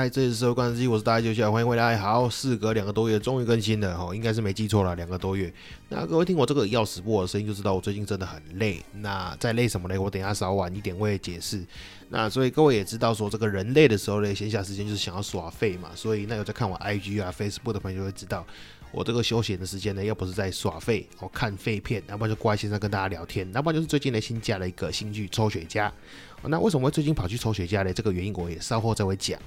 嗨嗨，这里是社会观察机，我是大家九小，欢迎回来。好，事隔两个多月，终于更新了哈，应该是没记错了，两个多月。那各位听我这个要死不活的声音，就知道我最近真的很累。那在累什么呢？我等下稍晚一点会解释。那所以各位也知道，说这个人累的时候呢，闲暇时间就是想要耍废嘛。所以那有在看我 IG 啊、Facebook 的朋友就会知道，我这个休闲的时间呢，要不是在耍废，我看废片，要不然就挂在线上跟大家聊天，要不然就是最近呢新加了一个新剧《抽雪茄》。那为什么会最近跑去抽雪茄呢？这个原因我也稍后再会讲。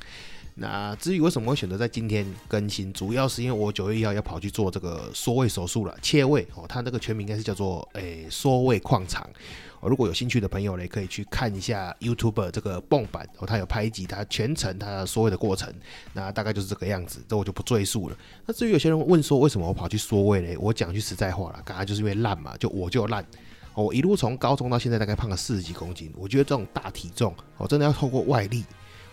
那至于为什么会选择在今天更新，主要是因为我九月一号要跑去做这个缩胃手术了，切胃哦，它那个全名应该是叫做诶缩胃矿肠。哦，如果有兴趣的朋友呢，可以去看一下 YouTube 这个泵版哦，他有拍一集，他全程他缩胃的过程，那大概就是这个样子，这我就不赘述了。那至于有些人问说为什么我跑去缩胃呢，我讲句实在话了，刚刚就是因为烂嘛，就我就烂。我一路从高中到现在大概胖了四十几公斤，我觉得这种大体重哦，真的要透过外力。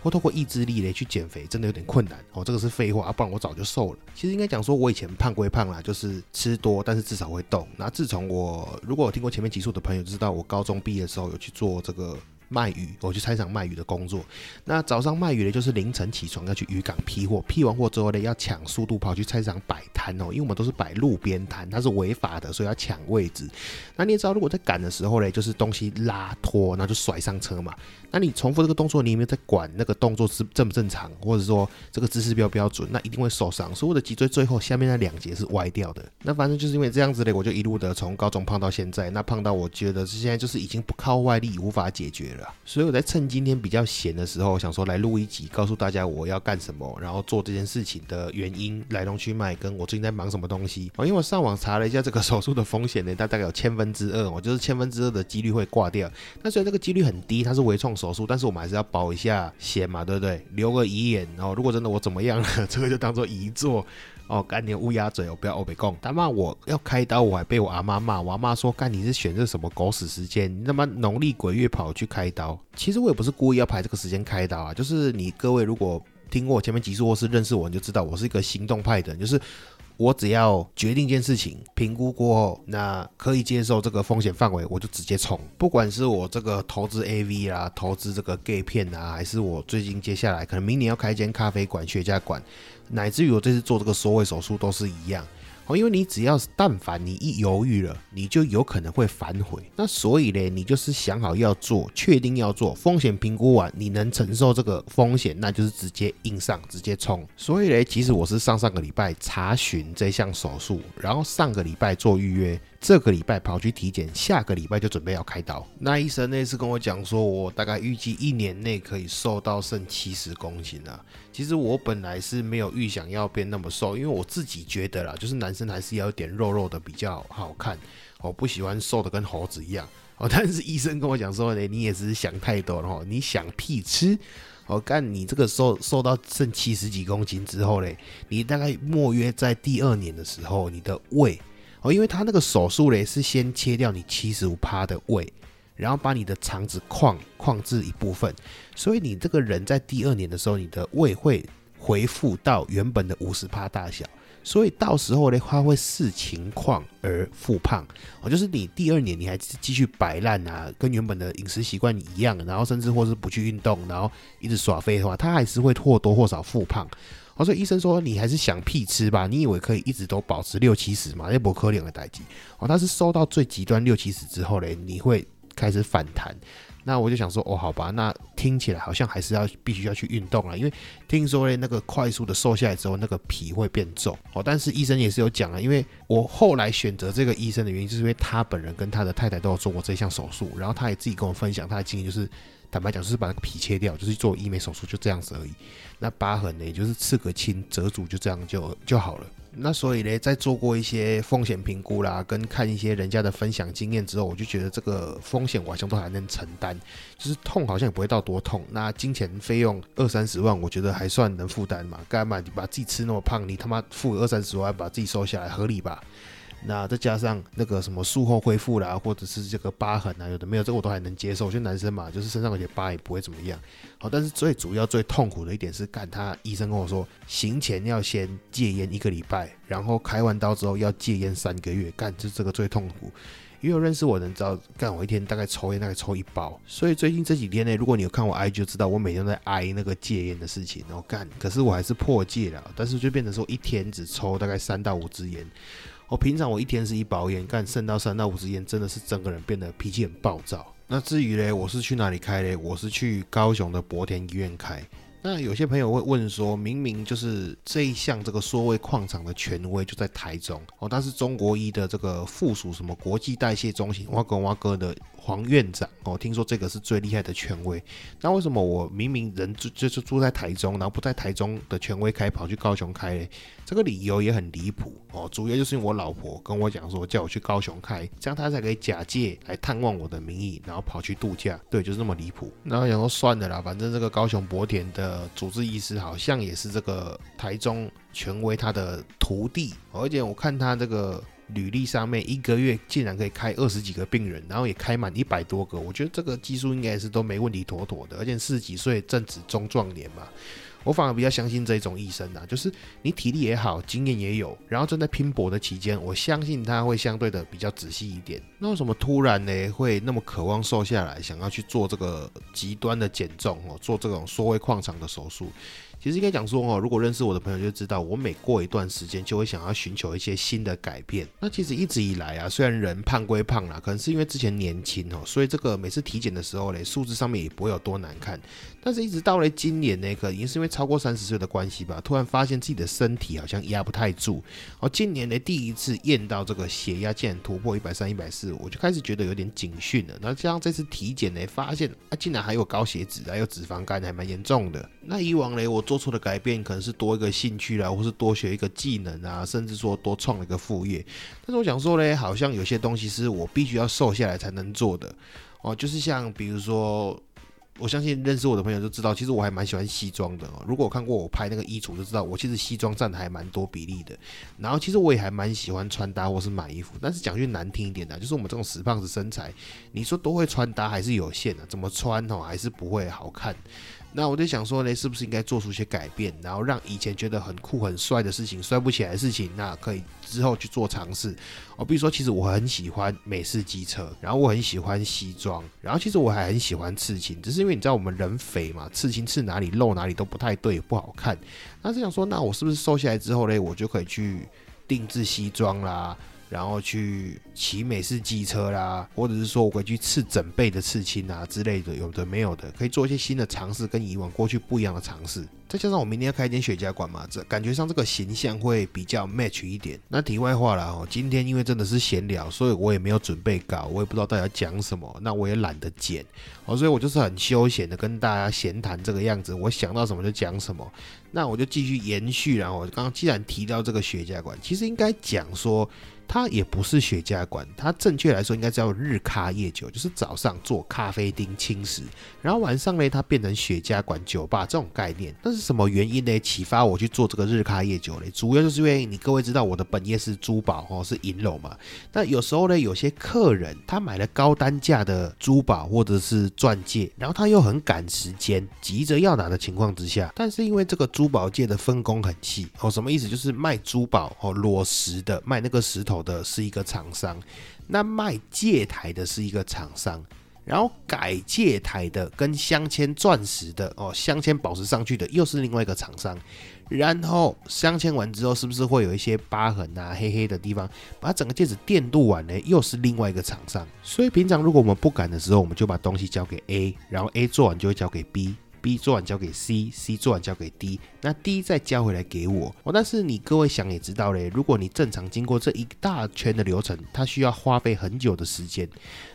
或透过意志力来去减肥，真的有点困难哦。这个是废话啊，不然我早就瘦了。其实应该讲说，我以前胖归胖啦，就是吃多，但是至少会动。那自从我如果有听过前面集数的朋友，知道我高中毕业的时候有去做这个。卖鱼，我去菜场卖鱼的工作。那早上卖鱼呢，就是凌晨起床要去渔港批货，批完货之后呢，要抢速度跑去菜场摆摊哦。因为我们都是摆路边摊，它是违法的，所以要抢位置。那你也知道，如果在赶的时候呢，就是东西拉拖，那就甩上车嘛。那你重复这个动作，你有没有在管那个动作是正不正常，或者说这个姿势标不标准？那一定会受伤。所以我的脊椎最后下面那两节是歪掉的。那反正就是因为这样子嘞，我就一路的从高中胖到现在。那胖到我觉得是现在就是已经不靠外力无法解决了。所以我在趁今天比较闲的时候，想说来录一集，告诉大家我要干什么，然后做这件事情的原因、来龙去脉，跟我最近在忙什么东西。哦，因为我上网查了一下这个手术的风险呢，它大概有千分之二，哦，就是千分之二的几率会挂掉。那虽然这个几率很低，它是微创手术，但是我们还是要保一下险嘛，对不对？留个遗言，然后如果真的我怎么样了，这个就当做遗作。哦，干你乌鸦嘴，我不要欧北贡。他骂我要开刀，我还被我阿妈骂。我阿妈说：“干你是选这什么狗屎时间？你他妈农历鬼月跑去开刀？”其实我也不是故意要排这个时间开刀啊，就是你各位如果听过我前面集数或是认识我，你就知道我是一个行动派的人，就是。我只要决定一件事情，评估过后，那可以接受这个风险范围，我就直接冲。不管是我这个投资 AV 啊，投资这个 gay 片啊，还是我最近接下来可能明年要开一间咖啡馆、雪茄馆，乃至于我这次做这个缩胃手术，都是一样。因为你只要是但凡你一犹豫了，你就有可能会反悔。那所以呢，你就是想好要做，确定要做，风险评估完，你能承受这个风险，那就是直接硬上，直接冲。所以呢，其实我是上上个礼拜查询这项手术，然后上个礼拜做预约。这个礼拜跑去体检，下个礼拜就准备要开刀。那医生那次跟我讲说，我大概预计一年内可以瘦到剩七十公斤啊。其实我本来是没有预想要变那么瘦，因为我自己觉得啦，就是男生还是要有点肉肉的比较好看。我不喜欢瘦的跟猴子一样哦。但是医生跟我讲说，呢，你也是想太多了，你想屁吃。我看你这个瘦瘦到剩七十几公斤之后嘞，你大概莫约在第二年的时候，你的胃。哦，因为他那个手术嘞是先切掉你七十五趴的胃，然后把你的肠子框框制一部分，所以你这个人在第二年的时候，你的胃会恢复到原本的五十趴大小，所以到时候呢，它会视情况而复胖。哦，就是你第二年你还继续摆烂啊，跟原本的饮食习惯一样，然后甚至或是不去运动，然后一直耍飞的话，它还是会或多或少复胖。所以医生说你还是想屁吃吧？你以为可以一直都保持六七十吗？那不可能的代际哦。他是收到最极端六七十之后嘞，你会开始反弹。那我就想说，哦，好吧，那听起来好像还是要必须要去运动了，因为听说嘞，那个快速的瘦下来之后，那个皮会变皱哦。但是医生也是有讲啊，因为我后来选择这个医生的原因，就是因为他本人跟他的太太都有做过这项手术，然后他也自己跟我分享他的经验，就是。坦白讲，就是把那个皮切掉，就是做医美手术，就这样子而已。那疤痕呢，也就是刺个青，折组就这样就就好了。那所以呢，在做过一些风险评估啦，跟看一些人家的分享经验之后，我就觉得这个风险我好像都还能承担，就是痛好像也不会到多痛。那金钱费用二三十万，我觉得还算能负担嘛。干嘛你把自己吃那么胖，你他妈付二三十万把自己瘦下来，合理吧？那再加上那个什么术后恢复啦，或者是这个疤痕啊，有的没有，这个我都还能接受。就男生嘛，就是身上有些疤也不会怎么样。好，但是最主要、最痛苦的一点是，干他医生跟我说，行前要先戒烟一个礼拜，然后开完刀之后要戒烟三个月。干，就这个最痛苦。因为有认识我的人知道，干我一天大概抽烟大概抽一包。所以最近这几天呢，如果你有看我 IG 就知道，我每天在挨那个戒烟的事情。然后干，可是我还是破戒了，但是就变成说一天只抽大概三到五支烟。我平常我一天是一包烟，干剩到三到五支烟，真的是整个人变得脾气很暴躁。那至于嘞，我是去哪里开嘞？我是去高雄的博田医院开。那有些朋友会问说，明明就是这一项这个缩胃矿场的权威就在台中哦，但是中国医的这个附属什么国际代谢中心，挖哥挖哥的。黄院长哦，听说这个是最厉害的权威。那为什么我明明人就就是住在台中，然后不在台中的权威开，跑去高雄开？这个理由也很离谱哦。主要就是因为我老婆跟我讲说，叫我去高雄开，这样他才可以假借来探望我的名义，然后跑去度假。对，就是那么离谱。然后想说算了啦，反正这个高雄博田的主治医师好像也是这个台中权威他的徒弟，而且我看他这个。履历上面一个月竟然可以开二十几个病人，然后也开满一百多个，我觉得这个技术应该是都没问题，妥妥的。而且四十几岁正值中壮年嘛，我反而比较相信这种医生啊，就是你体力也好，经验也有，然后正在拼搏的期间，我相信他会相对的比较仔细一点。那为什么突然呢会那么渴望瘦下来，想要去做这个极端的减重哦，做这种缩胃矿场的手术？其实应该讲说哦，如果认识我的朋友就知道，我每过一段时间就会想要寻求一些新的改变。那其实一直以来啊，虽然人胖归胖啦，可能是因为之前年轻哦，所以这个每次体检的时候嘞，数字上面也不会有多难看。但是一直到了今年呢，可能是因为超过三十岁的关系吧，突然发现自己的身体好像压不太住。哦，今年呢第一次验到这个血压竟然突破一百三、一百四，我就开始觉得有点警讯了。那加上这次体检呢，发现啊竟然还有高血脂，还有脂肪肝，还蛮严重的。那以往嘞我。做出的改变可能是多一个兴趣啦，或是多学一个技能啊，甚至说多创了一个副业。但是我想说呢，好像有些东西是我必须要瘦下来才能做的哦，就是像比如说，我相信认识我的朋友都知道，其实我还蛮喜欢西装的哦。如果看过我拍那个衣橱，就知道我其实西装占的还蛮多比例的。然后其实我也还蛮喜欢穿搭或是买衣服，但是讲句难听一点的，就是我们这种死胖子身材，你说都会穿搭还是有限的，怎么穿哦还是不会好看。那我就想说呢，是不是应该做出一些改变，然后让以前觉得很酷很帅的事情、帅不起来的事情，那可以之后去做尝试。哦，比如说，其实我很喜欢美式机车，然后我很喜欢西装，然后其实我还很喜欢刺青，只是因为你知道我们人肥嘛，刺青刺哪里露哪里都不太对，不好看。那是想说，那我是不是瘦下来之后呢，我就可以去定制西装啦？然后去骑美式机车啦，或者是说我会去刺整背的刺青啊之类的，有的没有的，可以做一些新的尝试，跟以往过去不一样的尝试。再加上我明天要开一间雪茄馆嘛，这感觉上这个形象会比较 match 一点。那题外话了哦，今天因为真的是闲聊，所以我也没有准备稿，我也不知道大家讲什么，那我也懒得剪哦，所以我就是很休闲的跟大家闲谈这个样子，我想到什么就讲什么。那我就继续延续，然后刚刚既然提到这个雪茄馆，其实应该讲说。它也不是雪茄馆，它正确来说应该叫日咖夜酒，就是早上做咖啡厅轻食，然后晚上呢它变成雪茄馆酒吧这种概念。那是什么原因呢？启发我去做这个日咖夜酒呢？主要就是因为你各位知道我的本业是珠宝哦，是银楼嘛。那有时候呢，有些客人他买了高单价的珠宝或者是钻戒，然后他又很赶时间，急着要拿的情况之下，但是因为这个珠宝界的分工很细哦，什么意思？就是卖珠宝哦，裸石的卖那个石头。的是一个厂商，那卖戒台的是一个厂商，然后改戒台的跟镶嵌钻石的哦，镶嵌宝石上去的又是另外一个厂商，然后镶嵌完之后是不是会有一些疤痕啊、黑黑的地方？把整个戒指电镀完呢，又是另外一个厂商。所以平常如果我们不敢的时候，我们就把东西交给 A，然后 A 做完就会交给 B。，B 做完交给 C，C 做完交给 D，那 D 再交回来给我。哦，但是你各位想也知道嘞，如果你正常经过这一大圈的流程，它需要花费很久的时间。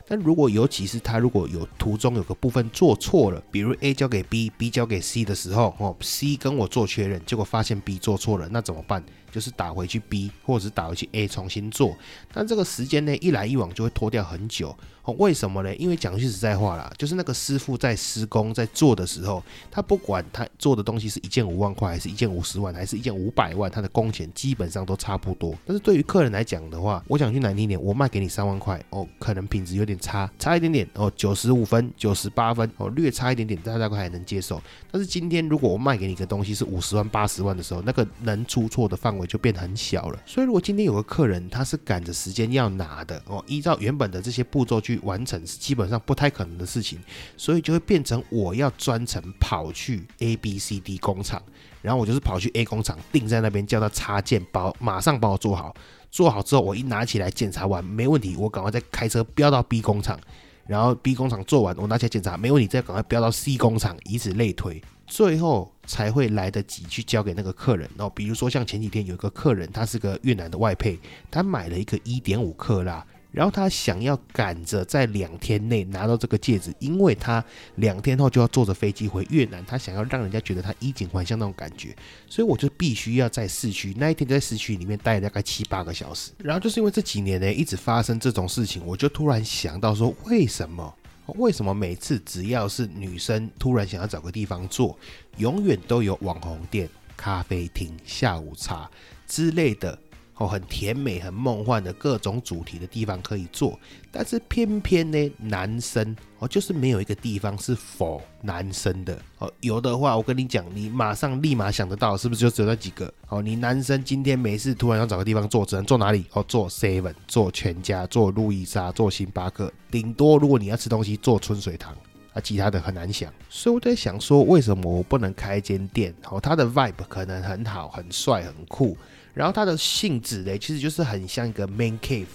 但如果尤其是它如果有途中有个部分做错了，比如 A 交给 B，B 交给 C 的时候，哦，C 跟我做确认，结果发现 B 做错了，那怎么办？就是打回去 B，或者是打回去 A 重新做，但这个时间呢一来一往就会拖掉很久哦。为什么呢？因为讲句实在话啦，就是那个师傅在施工在做的时候，他不管他做的东西是一件五万块，还是一件五十万，还是一件五百万，他的工钱基本上都差不多。但是对于客人来讲的话，我讲句难听点，我卖给你三万块哦，可能品质有点差，差一点点哦，九十五分、九十八分哦，略差一点点，大家大概还能接受。但是今天如果我卖给你个东西是五十万、八十万的时候，那个能出错的范围。就变得很小了，所以如果今天有个客人，他是赶着时间要拿的哦，依照原本的这些步骤去完成，是基本上不太可能的事情，所以就会变成我要专程跑去 A、B、C、D 工厂，然后我就是跑去 A 工厂，定在那边叫他插件，包马上帮我做好，做好之后我一拿起来检查完没问题，我赶快再开车飙到 B 工厂，然后 B 工厂做完，我拿起来检查没问题，再赶快标到 C 工厂，以此类推。最后才会来得及去交给那个客人哦。比如说像前几天有一个客人，他是个越南的外配，他买了一个一点五克拉，然后他想要赶着在两天内拿到这个戒指，因为他两天后就要坐着飞机回越南，他想要让人家觉得他衣锦还乡那种感觉，所以我就必须要在市区那一天在市区里面待大概七八个小时。然后就是因为这几年呢一直发生这种事情，我就突然想到说，为什么？为什么每次只要是女生突然想要找个地方坐，永远都有网红店、咖啡厅、下午茶之类的？哦，很甜美、很梦幻的各种主题的地方可以做，但是偏偏呢，男生哦，就是没有一个地方是否男生的哦。有的话，我跟你讲，你马上立马想得到，是不是就只有那几个？哦，你男生今天没事，突然要找个地方坐，只能坐哪里？哦，坐 Seven，坐全家，坐路易莎，坐星巴克，顶多如果你要吃东西，坐春水堂啊，其他的很难想。所以我在想说，为什么我不能开一间店？哦，它的 vibe 可能很好，很帅，很酷。然后它的性质嘞，其实就是很像一个 man cave，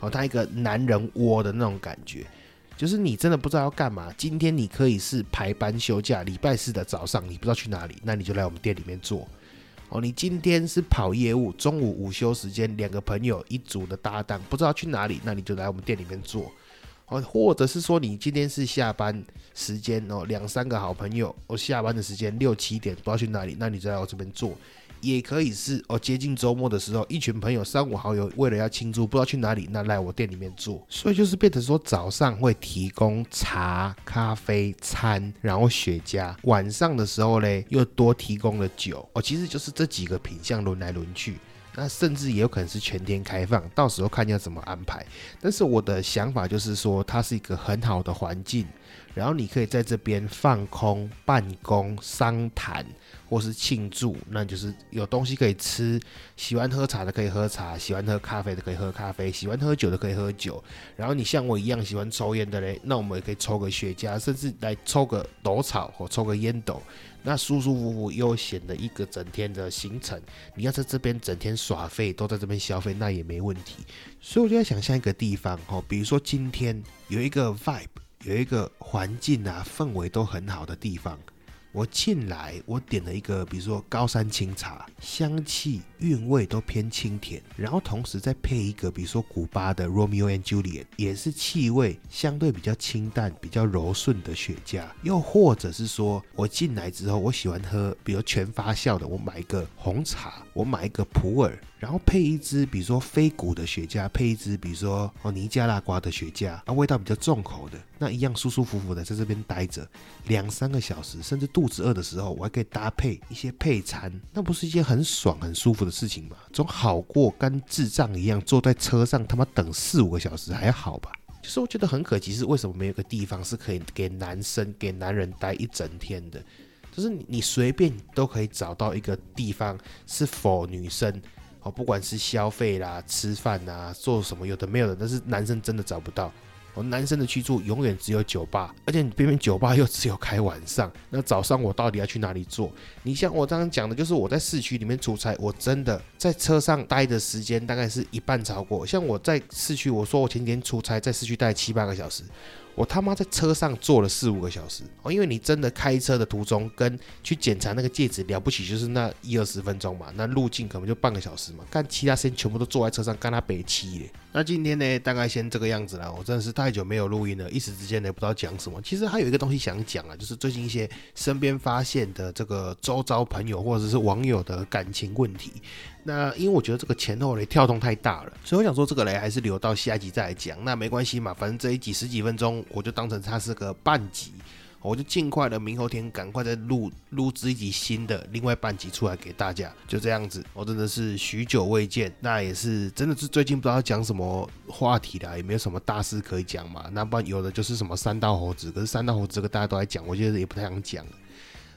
哦，它一个男人窝的那种感觉，就是你真的不知道要干嘛。今天你可以是排班休假，礼拜四的早上你不知道去哪里，那你就来我们店里面做。哦，你今天是跑业务，中午午休时间两个朋友一组的搭档不知道去哪里，那你就来我们店里面做。哦，或者是说你今天是下班时间哦，两三个好朋友，我下班的时间六七点不知道去哪里，那你就来我这边做。也可以是哦，接近周末的时候，一群朋友三五好友为了要庆祝，不知道去哪里，那来我店里面做，所以就是变成说早上会提供茶、咖啡、餐，然后雪茄，晚上的时候嘞又多提供了酒。哦，其实就是这几个品相轮来轮去，那甚至也有可能是全天开放，到时候看要怎么安排。但是我的想法就是说，它是一个很好的环境，然后你可以在这边放空、办公、商谈。或是庆祝，那就是有东西可以吃。喜欢喝茶的可以喝茶，喜欢喝咖啡的可以喝咖啡，喜欢喝酒的可以喝酒。然后你像我一样喜欢抽烟的嘞，那我们也可以抽个雪茄，甚至来抽个斗草或抽个烟斗。那舒舒服服、悠闲的一个整天的行程，你要在这边整天耍费，都在这边消费，那也没问题。所以我就在想象一个地方哦，比如说今天有一个 vibe，有一个环境啊，氛围都很好的地方。我进来，我点了一个，比如说高山清茶，香气韵味都偏清甜，然后同时再配一个，比如说古巴的 Romeo and Juliet，也是气味相对比较清淡、比较柔顺的雪茄，又或者是说我进来之后，我喜欢喝，比如全发酵的，我买一个红茶，我买一个普洱。然后配一支，比如说飞谷的雪茄，配一支，比如说哦尼加拉瓜的雪茄，啊味道比较重口的，那一样舒舒服服的在这边待着两三个小时，甚至肚子饿的时候，我还可以搭配一些配餐，那不是一件很爽很舒服的事情吗？总好过跟智障一样坐在车上他妈等四五个小时还好吧？就是我觉得很可惜，是为什么没有个地方是可以给男生给男人待一整天的？就是你随便都可以找到一个地方是否女生。哦，不管是消费啦、吃饭啦、做什么，有的没有的，但是男生真的找不到。哦，男生的去处永远只有酒吧，而且你偏偏酒吧又只有开晚上。那早上我到底要去哪里做？你像我刚刚讲的，就是我在市区里面出差，我真的在车上待的时间大概是一半超过。像我在市区，我说我前几天出差在市区待七八个小时。我他妈在车上坐了四五个小时哦，因为你真的开车的途中跟去检查那个戒指了不起，就是那一二十分钟嘛，那路径可能就半个小时嘛，干其他时间全部都坐在车上干他北七嘞。那今天呢，大概先这个样子了，我真的是太久没有录音了，一时之间呢不知道讲什么。其实还有一个东西想讲啊，就是最近一些身边发现的这个周遭朋友或者是网友的感情问题。那因为我觉得这个前后雷跳动太大了，所以我想说这个雷还是留到下一集再来讲。那没关系嘛，反正这一集十几分钟，我就当成它是个半集，我就尽快的明后天赶快再录录制一集新的另外半集出来给大家。就这样子，我真的是许久未见，那也是真的是最近不知道讲什么话题啦，也没有什么大事可以讲嘛。那不然有的就是什么三道猴子，可是三道猴子这个大家都在讲，我觉得也不太想讲。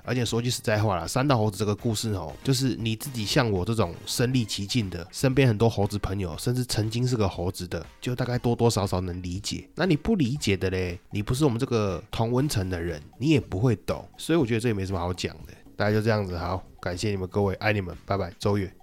而且说句实在话了，三道猴子这个故事哦，就是你自己像我这种身历其境的，身边很多猴子朋友，甚至曾经是个猴子的，就大概多多少少能理解。那你不理解的嘞，你不是我们这个同温层的人，你也不会懂。所以我觉得这也没什么好讲的。大家就这样子，好，感谢你们各位，爱你们，拜拜，周月。